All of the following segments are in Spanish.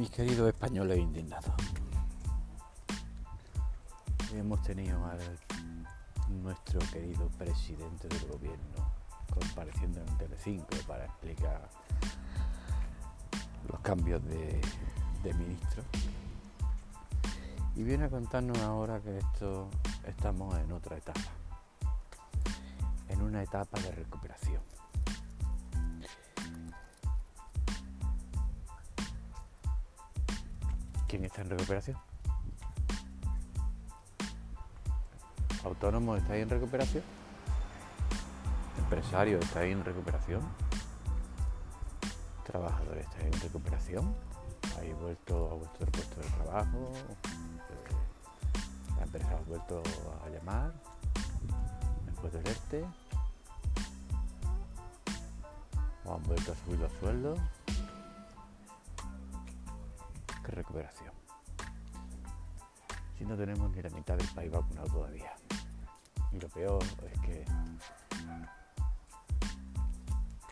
Mis queridos españoles indignados, hemos tenido a nuestro querido presidente del gobierno compareciendo en Telecinco para explicar los cambios de, de ministro y viene a contarnos ahora que esto estamos en otra etapa, en una etapa de recuperación. ¿Quién está en recuperación? ¿Autónomos estáis en recuperación? ¿Empresarios estáis en recuperación? ¿Trabajadores estáis en recuperación? ¿Habéis vuelto a vuestro puesto de trabajo? ¿La empresa ha vuelto a llamar? ¿Después del ERTE? ¿O han vuelto a subir los sueldos? ¿Qué recuperación? Si no tenemos ni la mitad del país vacunado todavía. Y lo peor es que,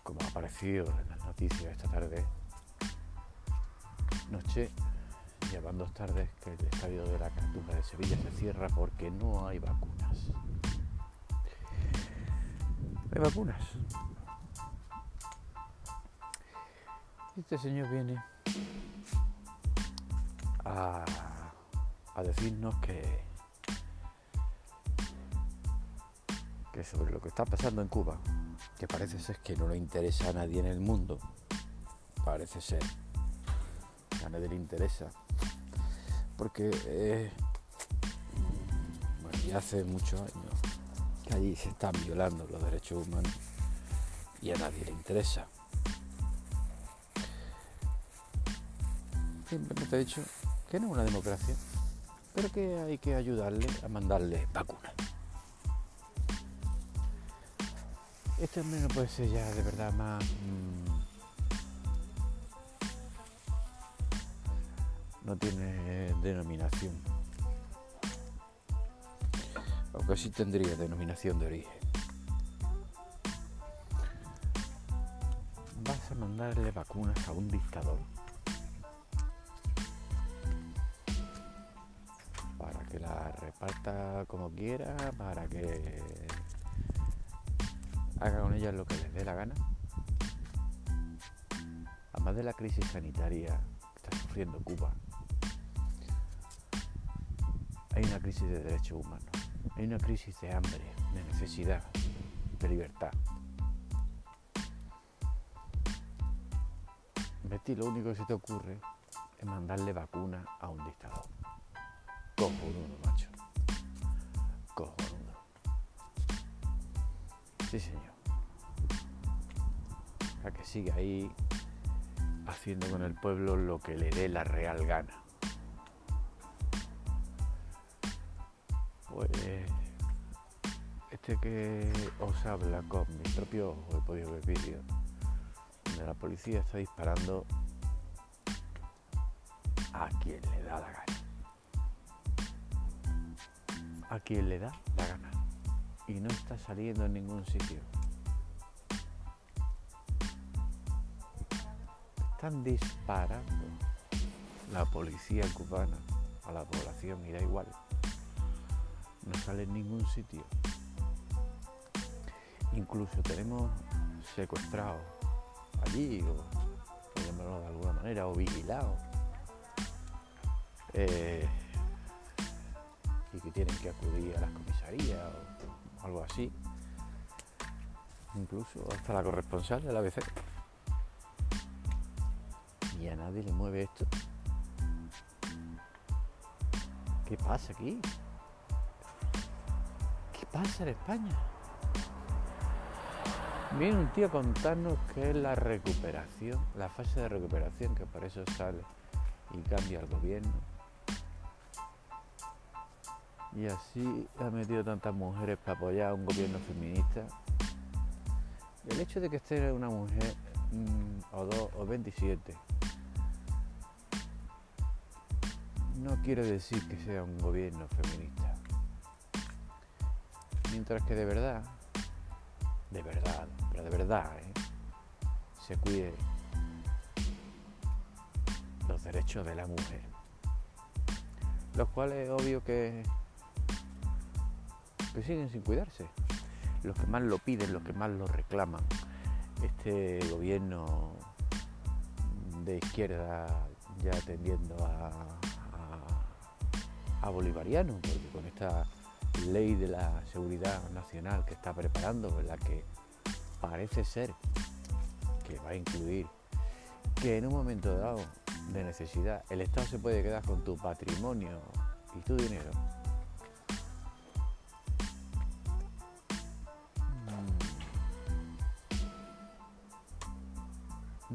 como ha aparecido en las noticias esta tarde, noche, llevan dos tardes que el estadio de la Cartuja de Sevilla se cierra porque no hay vacunas. Hay vacunas. Este señor viene a, decirnos que, que sobre lo que está pasando en Cuba, que parece ser que no le interesa a nadie en el mundo, parece ser a nadie le interesa, porque eh, bueno, ya hace muchos años que allí se están violando los derechos humanos y a nadie le interesa. Simplemente he dicho que no es una democracia, pero que hay que ayudarle a mandarle vacunas. Este hombre no puede ser ya de verdad más... Mmm, no tiene denominación. Aunque sí tendría denominación de origen. Vas a mandarle vacunas a un dictador. Que la reparta como quiera, para que haga con ellas lo que les dé la gana. Además de la crisis sanitaria que está sufriendo Cuba, hay una crisis de derechos humanos, hay una crisis de hambre, de necesidad, de libertad. Betty, lo único que se te ocurre es mandarle vacuna a un dictador. Cojonudo, macho. Cojonudo. Sí, señor. A que siga ahí haciendo con el pueblo lo que le dé la real gana. Pues este que os habla con mi propio ojo, he podido ver vídeos, donde la policía está disparando a quien le da la gana. A quien le da la gana. Y no está saliendo en ningún sitio. Están disparando la policía cubana a la población y da igual no sale en ningún sitio. Incluso tenemos secuestrados allí, o por llamarlo de alguna manera, o vigilados. Eh, y que tienen que acudir a las comisarías o algo así. Incluso hasta la corresponsal de la ABC. Y a nadie le mueve esto. ¿Qué pasa aquí? pasa en España? Viene un tío a contarnos que es la recuperación, la fase de recuperación, que por eso sale y cambia el gobierno. Y así ha metido tantas mujeres para apoyar a un gobierno feminista. El hecho de que esté una mujer mmm, o dos o 27 no quiere decir que sea un gobierno feminista. Mientras que de verdad, de verdad, pero de verdad, ¿eh? se cuide los derechos de la mujer. Los cuales es obvio que, que siguen sin cuidarse. Los que más lo piden, los que más lo reclaman. Este gobierno de izquierda ya tendiendo a, a, bolivariano, porque con esta ley de la seguridad nacional que está preparando, la que parece ser que va a incluir que en un momento dado de necesidad el Estado se puede quedar con tu patrimonio y tu dinero.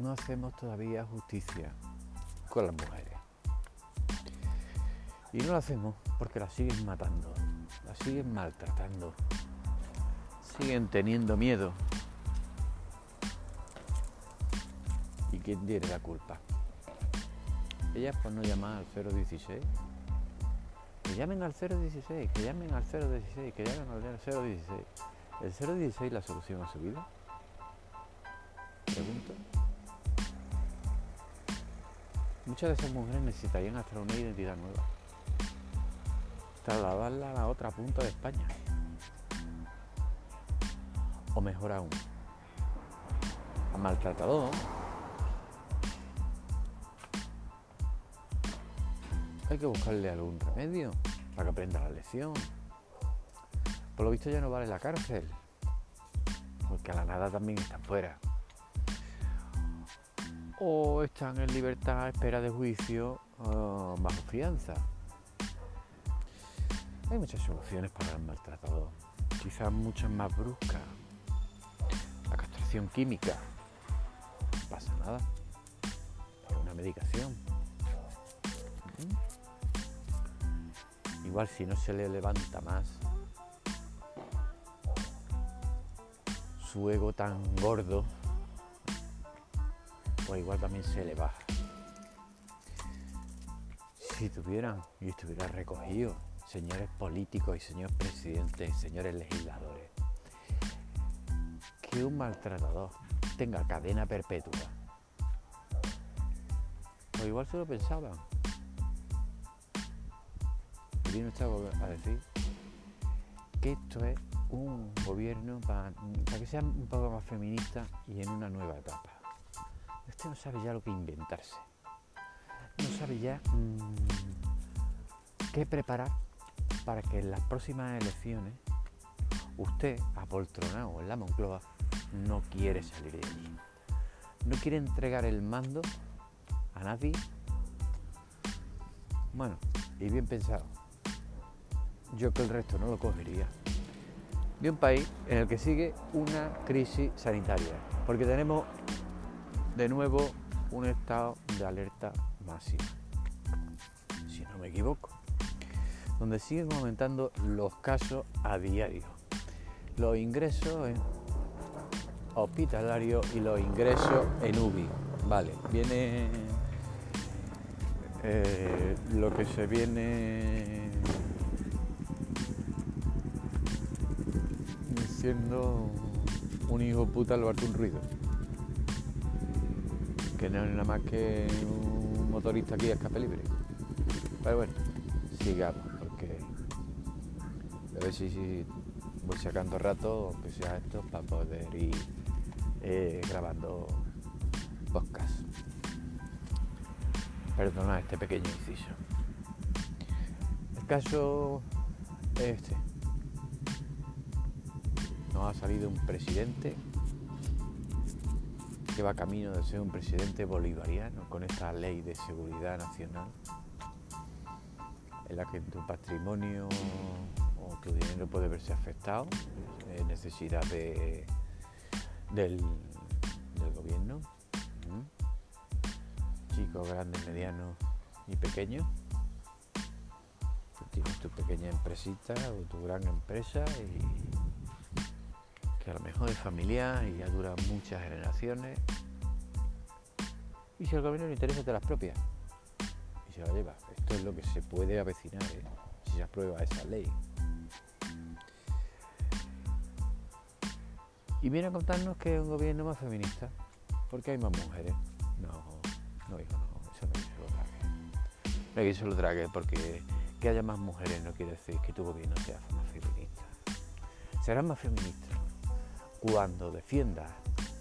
No hacemos todavía justicia con las mujeres. Y no lo hacemos porque las siguen matando, las siguen maltratando, siguen teniendo miedo quién tiene la culpa. Ellas por no llamar al 016. Que llamen al 016, que llamen al 016, que llamen al 016. ¿El 016 la solución a su vida? Pregunto. Muchas de esas mujeres necesitarían hasta una identidad nueva. Trasladarla a la otra punta de España. O mejor aún, a maltratador Hay que buscarle algún remedio para que aprenda la lección. Por lo visto ya no vale la cárcel, porque a la nada también están fuera. O están en libertad a espera de juicio uh, bajo fianza. Hay muchas soluciones para el maltratador, quizás muchas más bruscas. La castración química, no pasa nada, una medicación. Igual si no se le levanta más su ego tan gordo, pues igual también se le baja. Si tuvieran y estuviera recogido, señores políticos y señores presidentes y señores legisladores, que un maltratador tenga cadena perpetua, pues igual se lo pensaban vino a decir que esto es un gobierno para, que sea un poco más feminista y en una nueva etapa. Usted no sabe ya lo que inventarse. No sabe ya mmm, qué preparar para que en las próximas elecciones usted, apoltronado en la Moncloa, no quiere salir de allí. No quiere entregar el mando a nadie. Bueno, y bien pensado yo que el resto no lo cogería, de un país en el que sigue una crisis sanitaria, porque tenemos de nuevo un estado de alerta máxima, si no me equivoco, donde siguen aumentando los casos a diario, los ingresos en hospitalarios y los ingresos en UBI. Vale, viene eh, lo que se viene siendo un hijo puta al un ruido. Que no es nada más que un motorista aquí a escape libre. Pero bueno, sigamos, porque a ver si, voy sacando rato, aunque sea esto, para poder ir eh, grabando podcast. Perdona este pequeño inciso. El caso es este nos ha salido un presidente que va camino de ser un presidente bolivariano con esta ley de seguridad nacional en la que tu patrimonio o tu dinero puede verse afectado, en necesidad de, del, gobierno, chicos, grandes, medianos y pequeños. Tienes tu pequeña empresita o tu gran empresa y que a lo mejor es familiar y ya dura muchas generaciones. Y si al gobierno le interesa, te las propias. Y se la lleva. Esto es lo que se puede avecinar ¿eh? si se aprueba esa ley. Y viene a contarnos que es un gobierno más feminista, porque hay más mujeres. No, no, hijo, no, eso no es verdad. No que se lo trague porque que haya más mujeres no quiere decir que tu gobierno sea más feminista. Serás más feminista cuando defiendas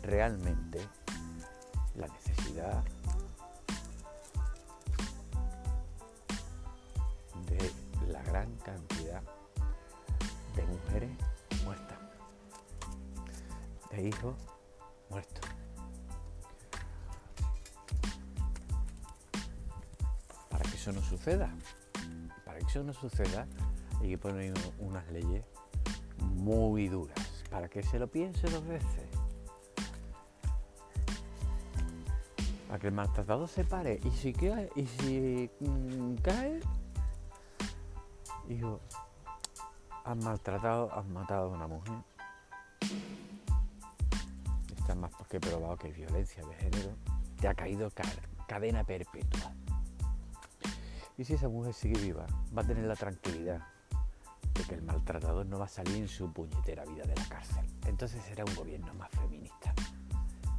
realmente la necesidad de la gran cantidad de mujeres muertas, de hijos muertos. Para que eso no suceda, para que eso no suceda, hay que poner unas leyes muy duras, para que se lo piense dos veces. Para que el maltratado se pare y si cae, y si mm, cae, hijo, has maltratado, has matado a una mujer. Está más que probado que violencia de género. Te ha caído cadena perpetua. Y si esa mujer sigue viva, va a tener la tranquilidad de que el maltratador no va a salir en su puñetera vida de la cárcel. Entonces será un gobierno más feminista.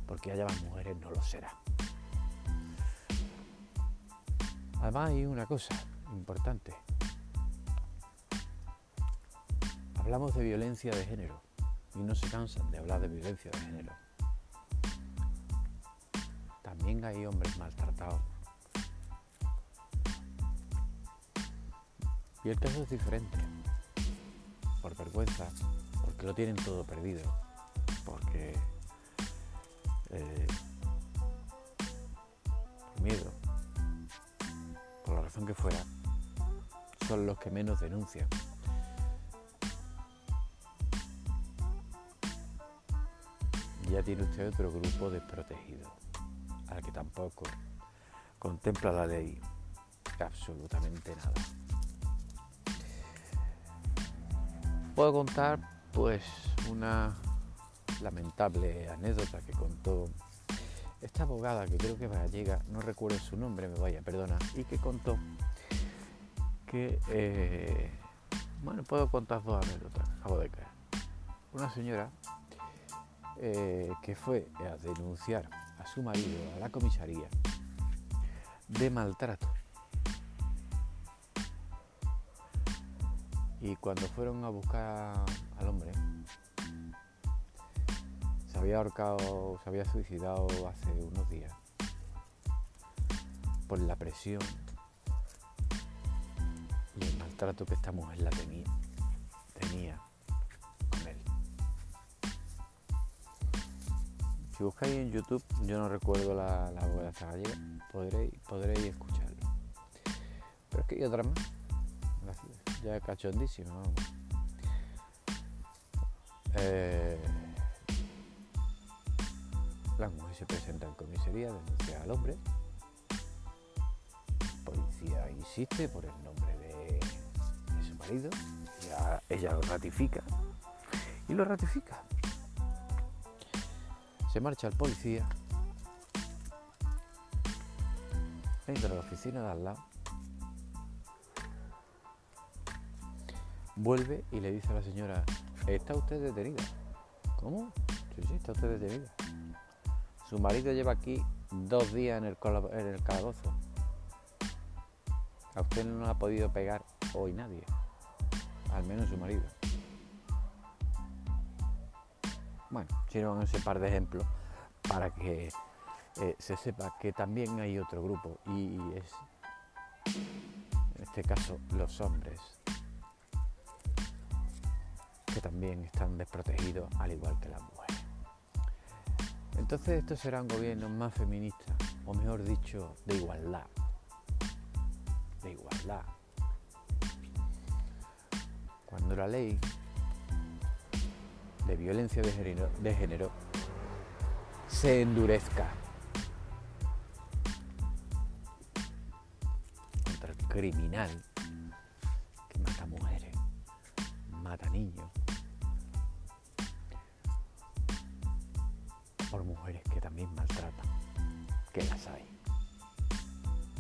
Porque haya más mujeres no lo será. Además hay una cosa importante. Hablamos de violencia de género y no se cansan de hablar de violencia de género. También hay hombres maltratados. Y el caso es diferente. Por vergüenza, porque lo tienen todo perdido, porque eh, miedo, por la razón que fuera, son los que menos denuncian. ya tiene usted otro grupo desprotegido, al que tampoco contempla la ley absolutamente nada. Puedo contar pues una lamentable anécdota que contó esta abogada que creo que es gallega, no recuerdo su nombre, me vaya, perdona, y que contó que, eh, bueno, puedo contar dos anécdotas, acabo de caer. Una señora eh, que fue a denunciar a su marido a la comisaría de maltrato. Y cuando fueron a buscar al hombre, se había ahorcado, se había suicidado hace unos días por la presión y el maltrato que esta mujer la tenía, tenía Si buscáis en YouTube, yo no recuerdo la, la podréis, podréis escucharlo. Pero es que hay otra más, ya cachondísima, vamos. Eh, la mujer se presenta en comisaría, denuncia al hombre. La policía insiste por el nombre de, su marido. ella lo ratifica. Y lo ratifica. Se marcha el policía, entra a la oficina de al lado, vuelve y le dice a la señora, ¿está usted detenida? ¿Cómo? Sí, sí, está usted detenida. Su marido lleva aquí dos días en el, en el calabozo. A usted no ha podido pegar hoy nadie, al menos su marido. Bueno, sirvan ese par de ejemplos para que eh, se sepa que también hay otro grupo y es, en este caso, los hombres, también están desprotegidos al igual que las mujeres. Entonces esto será un gobierno más feminista, o mejor dicho, de igualdad. De igualdad. Cuando la ley de violencia de género se endurezca contra el criminal que mata mujeres, mata niños, también maltratan, que las hay,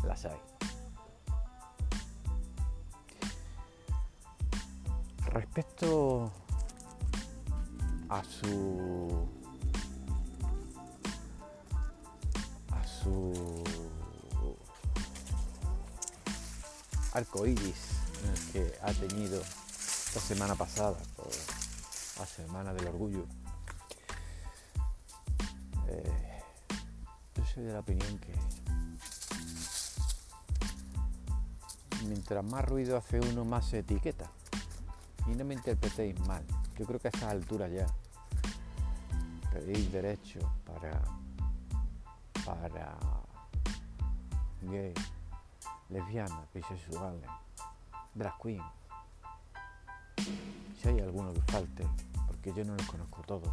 las hay. Respecto a su a su arco iris el que ha tenido esta semana pasada, por la Semana del Orgullo, eh, yo soy de la opinión que mientras más ruido hace uno, más se etiqueta. Y no me interpretéis mal. Yo creo que a estas alturas ya pedir derechos para, para gay, lesbianas, bisexuales, drag queen. Si hay alguno que falte, porque yo no los conozco todos,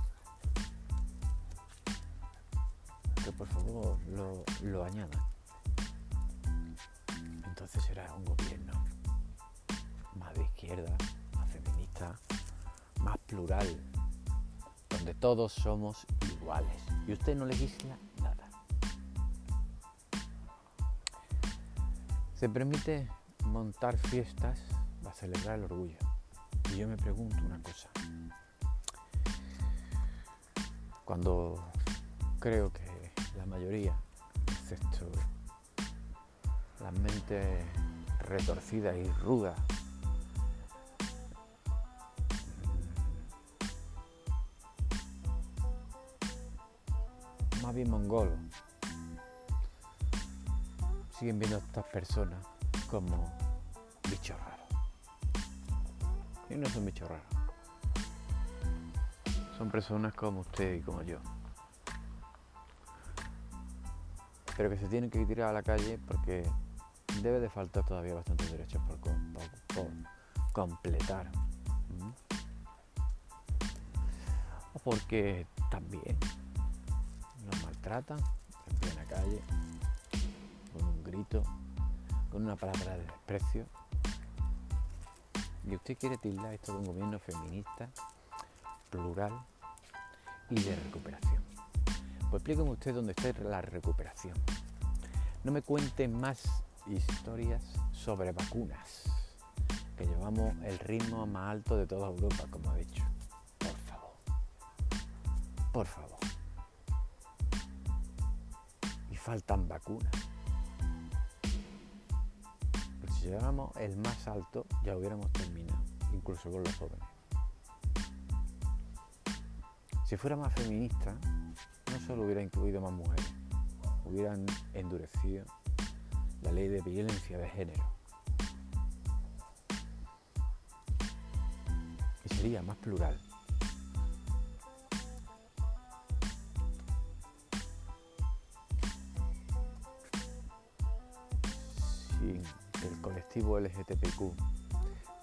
que por favor lo, lo añadan. Entonces será un gobierno más de izquierda, más feminista, más plural, donde todos somos iguales y usted no legisla nada. Se permite montar fiestas para celebrar el orgullo. Y yo me pregunto una cosa. Cuando creo que la mayoría, excepto las mentes retorcidas y rudas, más bien mongolos, siguen viendo a estas personas como bichos raros. Y no son bichos raros. Son personas como usted y como yo. Pero que se tienen que tirar a la calle porque debe de faltar todavía bastantes derechos por, completar. O porque también nos maltratan en plena calle, con un grito, con una palabra de desprecio. Y usted quiere tildar esto de un gobierno feminista, plural y de recuperación. Pues explíqueme usted dónde está la recuperación. No me cuenten más historias sobre vacunas, que llevamos el ritmo más alto de toda Europa, como he dicho. Por favor. Por favor. Y faltan vacunas. Pero si llevamos el más alto, ya hubiéramos terminado, incluso con los jóvenes. Si fuera más feminista, solo hubiera incluido más mujeres, hubieran endurecido la ley de violencia de género. Y sería más plural. Que el colectivo LGTBQ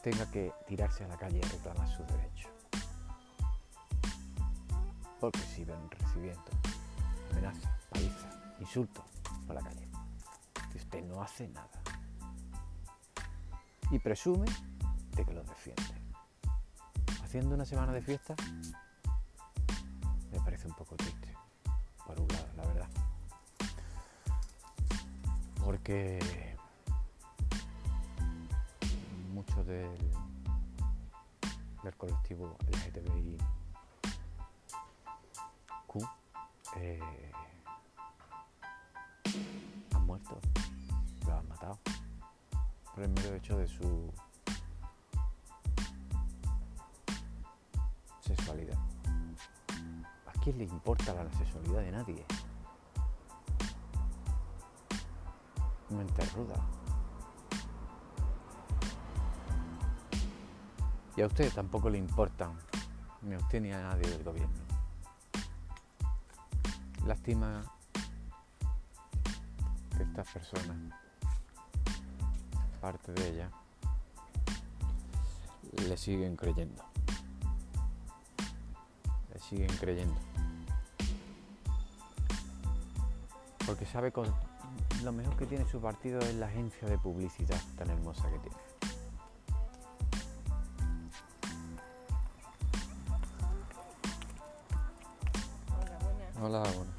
tenga que tirarse a la calle a reclamar sus derechos. Porque siguen recibiendo amenazas, palizas, insultos por la calle usted no hace nada. Y presume de que los defiende. Haciendo una semana de fiesta me parece un poco triste, por un lado, la verdad. Porque muchos del, del colectivo LGTBI han muerto por el mero hecho de su sexualidad. ¿A quién le importa la sexualidad de nadie? Mente ruda. Y a usted tampoco le importan, ni a a nadie del gobierno. Lástima que estas personas parte de ella, le siguen creyendo. Le siguen creyendo. Porque sabe con lo mejor que tiene su partido es la agencia de publicidad tan hermosa que tiene. Hola, Hola, bueno.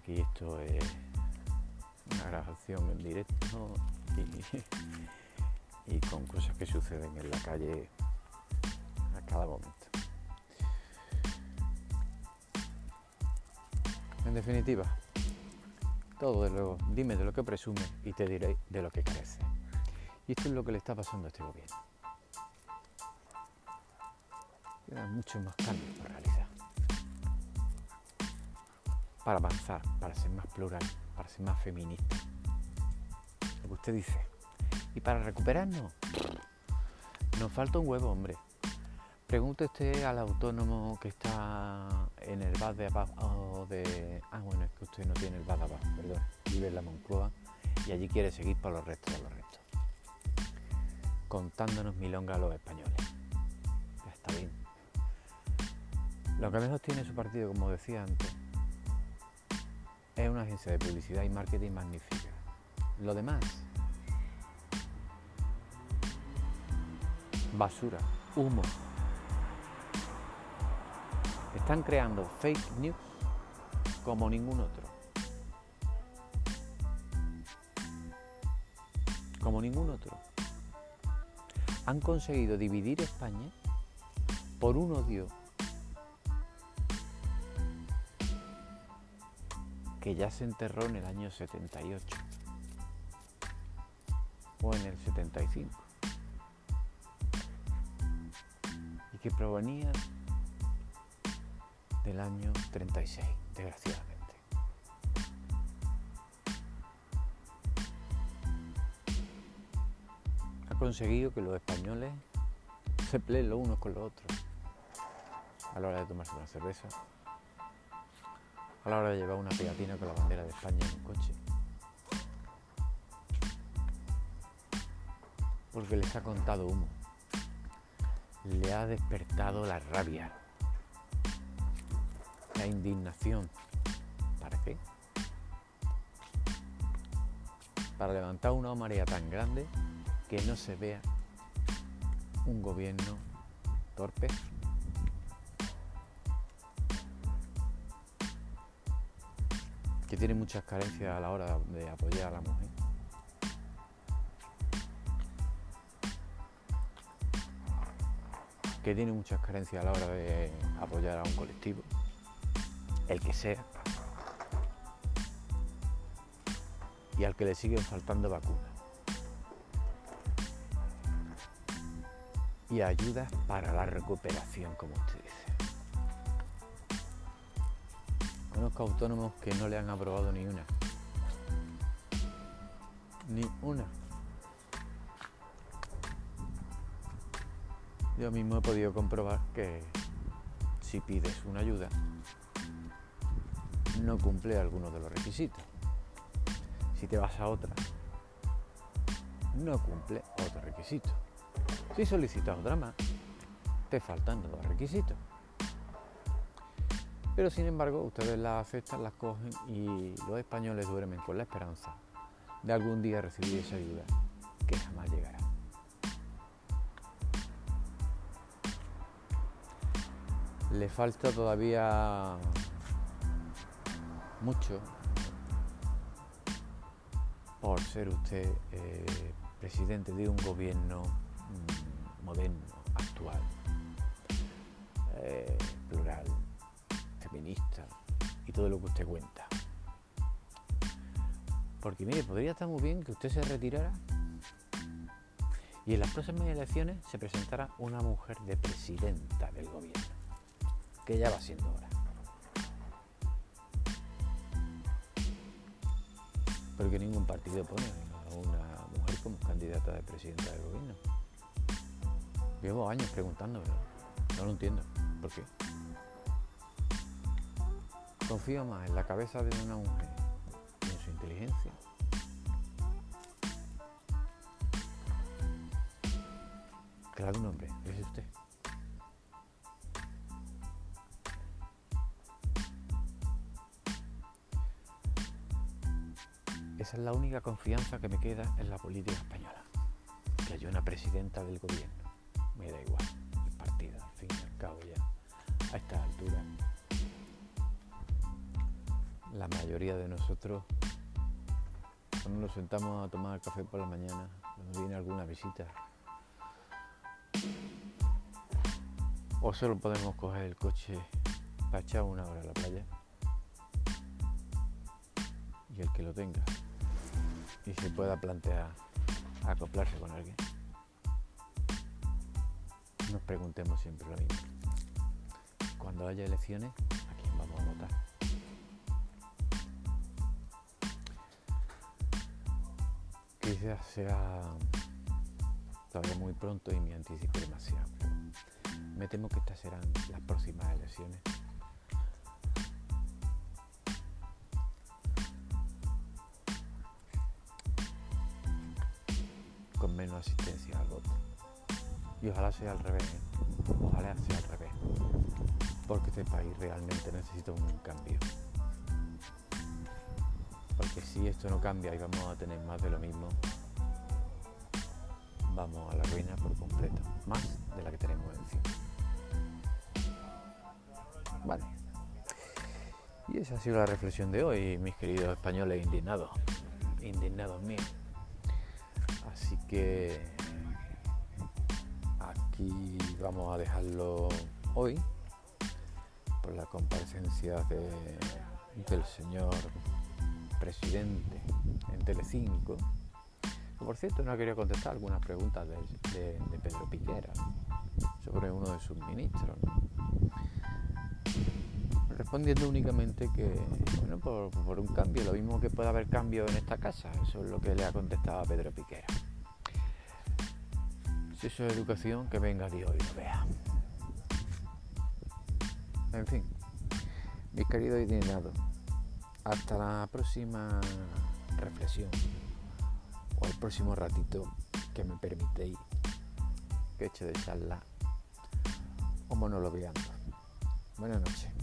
aquí esto es una grabación en directo y, con cosas que suceden en la calle a cada momento. En definitiva, todo de luego, dime de lo que presume y te diré de lo que carece. Y esto es lo que le está pasando a este gobierno. Quedan muchos más cambios por realizar. Para avanzar, para ser más plural, para ser más feminista. Lo que usted dice. Y para recuperarnos, nos falta un huevo, hombre. Pregunte usted al autónomo que está en el bar de abajo de... Ah, bueno, es que usted no tiene el bar abajo, perdón. Vive en la Moncloa y allí quiere seguir por los restos de los restos. Contándonos milonga a los españoles. Ya está bien. Lo que mejor tiene su partido, como decía antes, es una agencia de publicidad y marketing magnífica. Lo demás, basura, humo, están creando fake news como ningún otro. Como ningún otro. Han conseguido dividir España por un odio que ya se enterró en el año 78 o en el 75 y que provenía del año 36, desgraciadamente. Ha conseguido que los españoles se peleen los unos con los otros a la hora de tomarse una cerveza, a la hora de llevar una pegatina con la bandera de España en un coche. Porque les ha contado humo. Le ha despertado la rabia, la indignación. ¿Para qué? Para levantar una marea tan grande que no se vea un gobierno torpe. Que tiene muchas carencias a la hora de apoyar a la mujer. que tiene muchas carencias a la hora de apoyar a un colectivo el que sea, y al que le siguen faltando vacunas. Y ayudas para la recuperación, como usted dice. Conozco autónomos que no le han aprobado ni una. Ni una. Yo mismo he podido comprobar que si pides una ayuda, no cumple algunos de los requisitos. Si te vas a otra, no cumple otro requisito. Si solicitas otra más, te faltan dos requisitos. Pero sin embargo, ustedes las aceptan, las cogen y los españoles duermen con la esperanza de algún día recibir esa ayuda que jamás llegará. Le falta todavía mucho por ser usted eh, presidente de un gobierno mm, moderno, actual, eh, feminista y todo lo que usted cuenta. Porque mire, podría estar muy bien que usted se retirara y en las próximas elecciones se presentara una mujer de presidenta del gobierno, que ya va siendo hora. porque ningún partido pone a una mujer como candidata de presidenta del gobierno. Llevo años preguntándome, no lo entiendo. ¿Por qué? Confío más en la cabeza de una mujer y en su inteligencia. Que la de un hombre, es usted. Esa es la única confianza que me queda en la política española. Que haya una presidenta del gobierno. Me da igual el partido, al fin y al cabo ya. A esta altura, la mayoría de nosotros, cuando nos sentamos a tomar café por la mañana, cuando viene alguna visita, o solo podemos coger el coche para echar una hora a la playa, que el que lo tenga y se pueda plantear acoplarse con alguien. Nos preguntemos siempre lo mismo. Cuando haya elecciones, Sea todavía muy pronto y me anticipe demasiado. Me temo que estas serán las próximas elecciones. Con menos asistencia al voto. Y ojalá sea al revés. ¿eh? Ojalá sea al revés. Porque este país realmente necesita un cambio. Porque si esto no cambia y vamos a tener más de lo mismo, vamos a la ruina por completo. Más de la que tenemos encima. Vale. Y esa ha sido la reflexión de hoy, mis queridos españoles indignados. Indignados míos. Así que aquí vamos a dejarlo hoy por la comparecencia del señor presidente en Telecinco. Por cierto, no quería contestar algunas preguntas de, Pedro Piquera sobre uno de sus ministros. Respondiendo únicamente que, bueno, por, por, un cambio, lo mismo que puede haber cambio en esta casa, eso es lo que le ha contestado a Pedro Piquera. Si eso es educación, que venga Dios y lo vea. En fin, mis queridos indignados, hasta la próxima reflexión o el próximo ratito que me permitéis que eche de charla o monologueando. Buenas noches.